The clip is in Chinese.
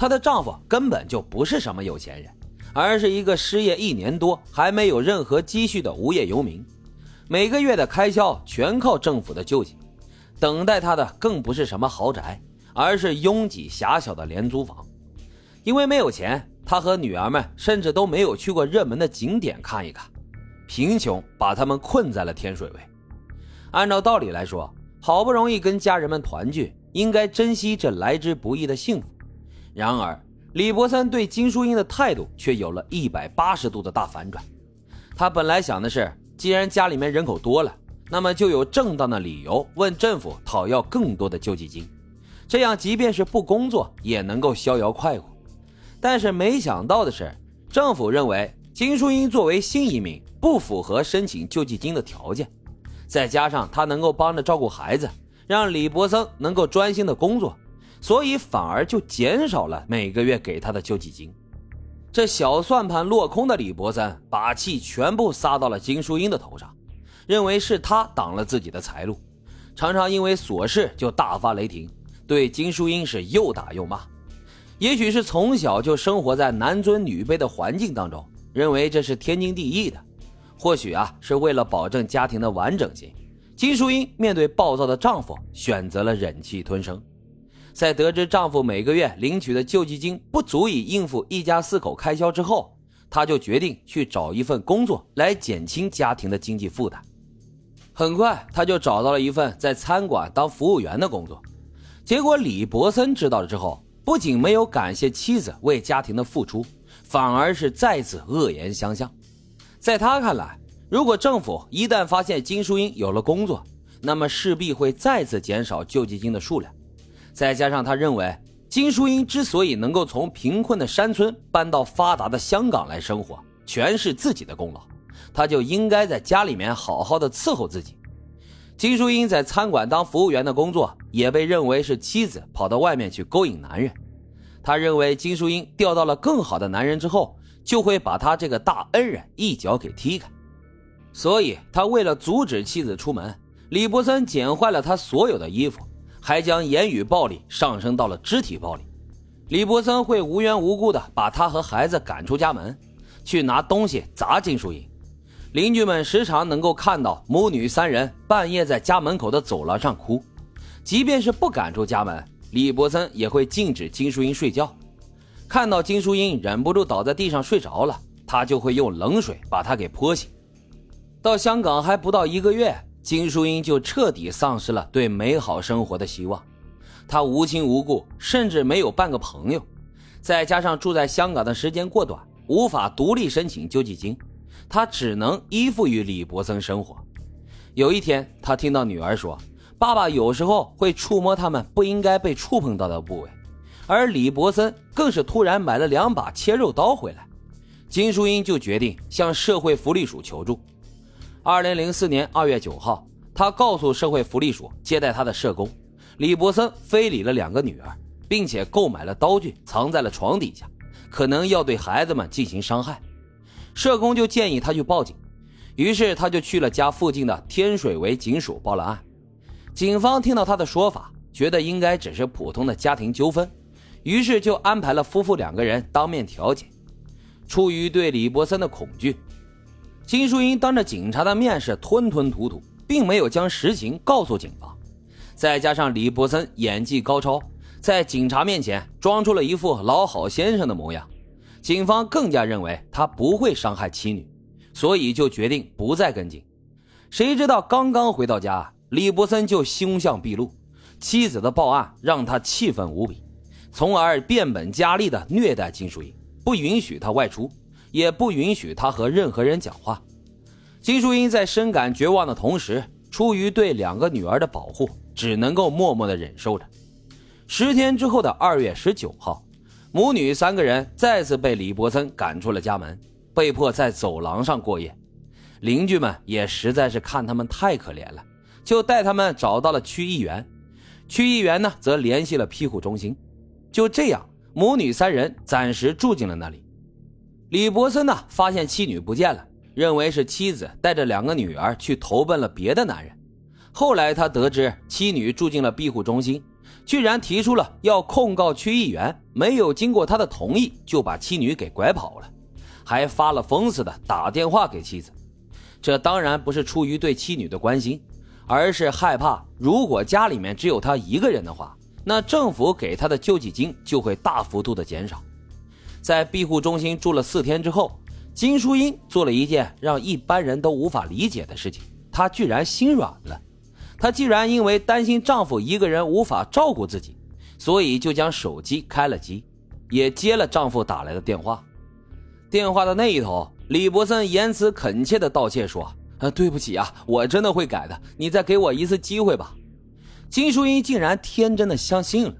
她的丈夫根本就不是什么有钱人，而是一个失业一年多还没有任何积蓄的无业游民，每个月的开销全靠政府的救济。等待她的更不是什么豪宅，而是拥挤狭小的廉租房。因为没有钱，她和女儿们甚至都没有去过热门的景点看一看。贫穷把他们困在了天水围。按照道理来说，好不容易跟家人们团聚，应该珍惜这来之不易的幸福。然而，李博森对金淑英的态度却有了一百八十度的大反转。他本来想的是，既然家里面人口多了，那么就有正当的理由问政府讨要更多的救济金，这样即便是不工作也能够逍遥快活。但是没想到的是，政府认为金淑英作为新移民。不符合申请救济金的条件，再加上他能够帮着照顾孩子，让李博森能够专心的工作，所以反而就减少了每个月给他的救济金。这小算盘落空的李博三把气全部撒到了金淑英的头上，认为是他挡了自己的财路，常常因为琐事就大发雷霆，对金淑英是又打又骂。也许是从小就生活在男尊女卑的环境当中，认为这是天经地义的。或许啊，是为了保证家庭的完整性，金淑英面对暴躁的丈夫，选择了忍气吞声。在得知丈夫每个月领取的救济金不足以应付一家四口开销之后，她就决定去找一份工作来减轻家庭的经济负担。很快，她就找到了一份在餐馆当服务员的工作。结果，李博森知道了之后，不仅没有感谢妻子为家庭的付出，反而是再次恶言相向。在他看来，如果政府一旦发现金淑英有了工作，那么势必会再次减少救济金的数量。再加上他认为，金淑英之所以能够从贫困的山村搬到发达的香港来生活，全是自己的功劳，他就应该在家里面好好的伺候自己。金淑英在餐馆当服务员的工作，也被认为是妻子跑到外面去勾引男人。他认为金淑英钓到了更好的男人之后。就会把他这个大恩人一脚给踢开，所以他为了阻止妻子出门，李伯森剪坏了他所有的衣服，还将言语暴力上升到了肢体暴力。李伯森会无缘无故的把他和孩子赶出家门，去拿东西砸金淑英。邻居们时常能够看到母女三人半夜在家门口的走廊上哭，即便是不赶出家门，李伯森也会禁止金淑英睡觉。看到金淑英忍不住倒在地上睡着了，他就会用冷水把她给泼醒。到香港还不到一个月，金淑英就彻底丧失了对美好生活的希望。她无亲无故，甚至没有半个朋友，再加上住在香港的时间过短，无法独立申请救济金，她只能依附于李伯森生活。有一天，她听到女儿说：“爸爸有时候会触摸他们不应该被触碰到的部位。”而李伯森更是突然买了两把切肉刀回来，金淑英就决定向社会福利署求助。二零零四年二月九号，他告诉社会福利署接待他的社工李伯森非礼了两个女儿，并且购买了刀具藏在了床底下，可能要对孩子们进行伤害。社工就建议他去报警，于是他就去了家附近的天水围警署报了案。警方听到他的说法，觉得应该只是普通的家庭纠纷。于是就安排了夫妇两个人当面调解。出于对李伯森的恐惧，金淑英当着警察的面是吞吞吐吐，并没有将实情告诉警方。再加上李伯森演技高超，在警察面前装出了一副老好先生的模样，警方更加认为他不会伤害妻女，所以就决定不再跟进。谁知道刚刚回到家，李伯森就凶相毕露，妻子的报案让他气愤无比。从而变本加厉地虐待金淑英，不允许她外出，也不允许他和任何人讲话。金淑英在深感绝望的同时，出于对两个女儿的保护，只能够默默地忍受着。十天之后的二月十九号，母女三个人再次被李伯森赶出了家门，被迫在走廊上过夜。邻居们也实在是看他们太可怜了，就带他们找到了区议员。区议员呢，则联系了庇护中心。就这样，母女三人暂时住进了那里。李伯森呢，发现妻女不见了，认为是妻子带着两个女儿去投奔了别的男人。后来他得知妻女住进了庇护中心，居然提出了要控告区议员没有经过他的同意就把妻女给拐跑了，还发了疯似的打电话给妻子。这当然不是出于对妻女的关心，而是害怕如果家里面只有他一个人的话，那政府给他的救济金就会大幅度的减少。在庇护中心住了四天之后，金淑英做了一件让一般人都无法理解的事情，她居然心软了。她竟然因为担心丈夫一个人无法照顾自己，所以就将手机开了机，也接了丈夫打来的电话。电话的那一头，李伯森言辞恳切的道歉说：“呃，对不起啊，我真的会改的，你再给我一次机会吧。”金淑英竟然天真的相信了。